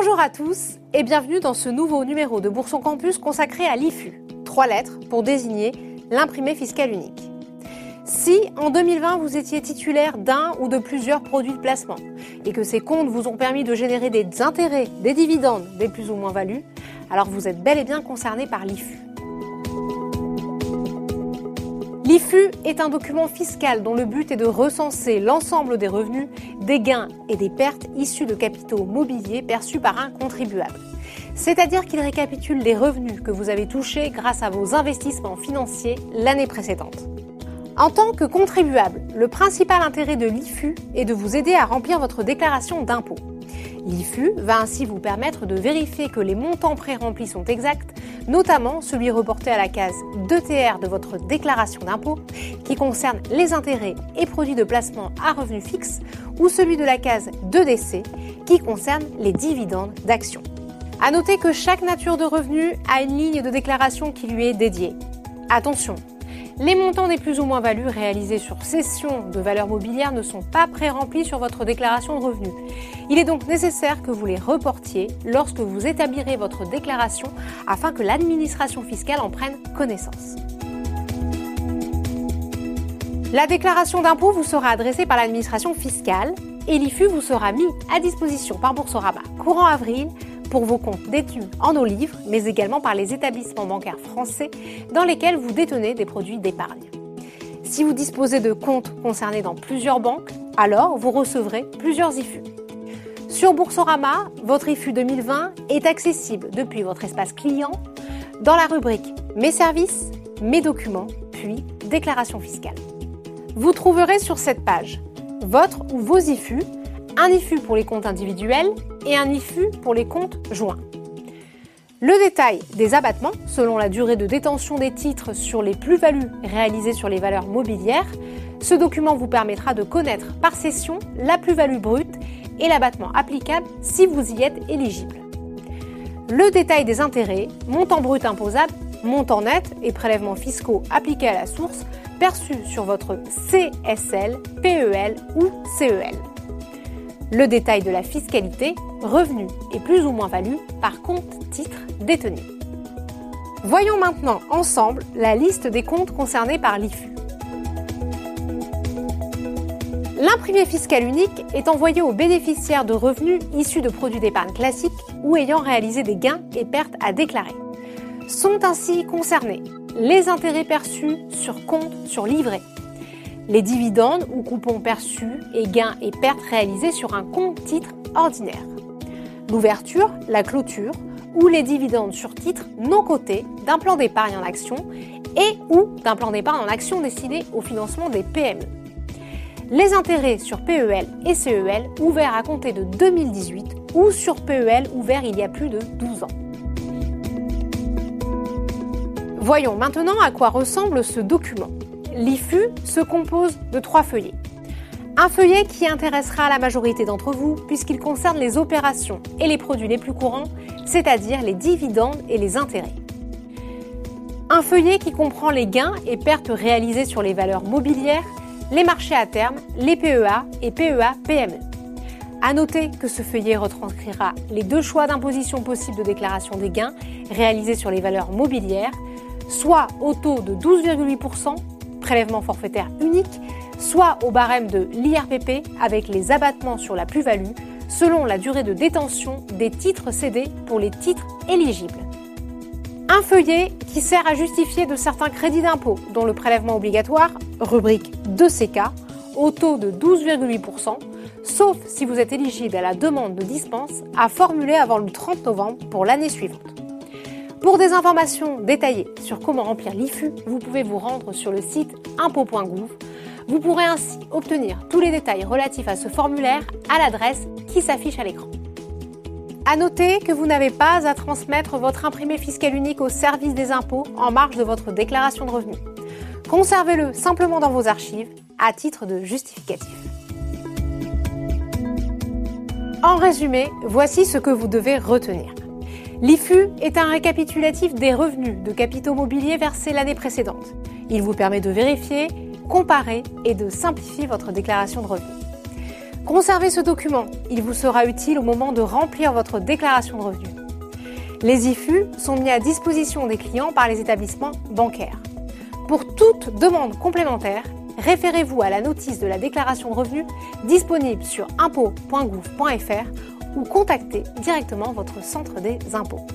Bonjour à tous et bienvenue dans ce nouveau numéro de Bourson Campus consacré à l'IFU. Trois lettres pour désigner l'imprimé fiscal unique. Si en 2020 vous étiez titulaire d'un ou de plusieurs produits de placement et que ces comptes vous ont permis de générer des intérêts, des dividendes, des plus ou moins values, alors vous êtes bel et bien concerné par l'IFU. L'IFU est un document fiscal dont le but est de recenser l'ensemble des revenus, des gains et des pertes issus de capitaux mobiliers perçus par un contribuable. C'est-à-dire qu'il récapitule les revenus que vous avez touchés grâce à vos investissements financiers l'année précédente. En tant que contribuable, le principal intérêt de l'IFU est de vous aider à remplir votre déclaration d'impôt. L'IFU va ainsi vous permettre de vérifier que les montants pré-remplis sont exacts, notamment celui reporté à la case 2TR de votre déclaration d'impôt, qui concerne les intérêts et produits de placement à revenus fixes, ou celui de la case 2DC, qui concerne les dividendes d'actions. À noter que chaque nature de revenu a une ligne de déclaration qui lui est dédiée. Attention, les montants des plus ou moins values réalisés sur cession de valeurs mobilières ne sont pas pré-remplis sur votre déclaration de revenus. Il est donc nécessaire que vous les reportiez lorsque vous établirez votre déclaration afin que l'administration fiscale en prenne connaissance. La déclaration d'impôt vous sera adressée par l'administration fiscale et l'IFU vous sera mis à disposition par Boursorama courant avril pour vos comptes détenus en eau livre, mais également par les établissements bancaires français dans lesquels vous détenez des produits d'épargne. Si vous disposez de comptes concernés dans plusieurs banques, alors vous recevrez plusieurs IFU. Sur Boursorama, votre IFU 2020 est accessible depuis votre espace client dans la rubrique Mes services, Mes documents, puis Déclaration fiscale. Vous trouverez sur cette page votre ou vos IFU, un IFU pour les comptes individuels et un IFU pour les comptes joints. Le détail des abattements, selon la durée de détention des titres sur les plus-values réalisées sur les valeurs mobilières, ce document vous permettra de connaître par session la plus-value brute et l'abattement applicable si vous y êtes éligible. Le détail des intérêts, montant brut imposable, montant net et prélèvements fiscaux appliqués à la source perçus sur votre CSL, PEL ou CEL le détail de la fiscalité, revenus et plus ou moins value par compte titre détenu. Voyons maintenant ensemble la liste des comptes concernés par l'IFU. L'imprimé fiscal unique est envoyé aux bénéficiaires de revenus issus de produits d'épargne classiques ou ayant réalisé des gains et pertes à déclarer. Sont ainsi concernés les intérêts perçus sur compte sur livret, les dividendes ou coupons perçus et gains et pertes réalisés sur un compte titre ordinaire, l'ouverture, la clôture ou les dividendes sur titre non cotés d'un plan d'épargne en action et ou d'un plan d'épargne en action destiné au financement des PME. Les intérêts sur PEL et CEL ouverts à compter de 2018 ou sur PEL ouverts il y a plus de 12 ans. Voyons maintenant à quoi ressemble ce document l'IFU se compose de trois feuillets. Un feuillet qui intéressera la majorité d'entre vous puisqu'il concerne les opérations et les produits les plus courants, c'est-à-dire les dividendes et les intérêts. Un feuillet qui comprend les gains et pertes réalisés sur les valeurs mobilières, les marchés à terme, les PEA et PEA-PME. À noter que ce feuillet retranscrira les deux choix d'imposition possibles de déclaration des gains réalisés sur les valeurs mobilières, soit au taux de 12,8% prélèvement forfaitaire unique, soit au barème de l'IRPP avec les abattements sur la plus-value selon la durée de détention des titres cédés pour les titres éligibles. Un feuillet qui sert à justifier de certains crédits d'impôt dont le prélèvement obligatoire, rubrique 2CK, au taux de 12,8%, sauf si vous êtes éligible à la demande de dispense à formuler avant le 30 novembre pour l'année suivante. Pour des informations détaillées sur comment remplir l'IFU, vous pouvez vous rendre sur le site impôt.gouv. Vous pourrez ainsi obtenir tous les détails relatifs à ce formulaire à l'adresse qui s'affiche à l'écran. À noter que vous n'avez pas à transmettre votre imprimé fiscal unique au service des impôts en marge de votre déclaration de revenus. Conservez-le simplement dans vos archives à titre de justificatif. En résumé, voici ce que vous devez retenir. L'IFU est un récapitulatif des revenus de capitaux mobiliers versés l'année précédente. Il vous permet de vérifier, comparer et de simplifier votre déclaration de revenus. Conservez ce document, il vous sera utile au moment de remplir votre déclaration de revenus. Les IFU sont mis à disposition des clients par les établissements bancaires. Pour toute demande complémentaire, référez-vous à la notice de la déclaration de revenus disponible sur impôts.gouv.fr ou contactez directement votre centre des impôts.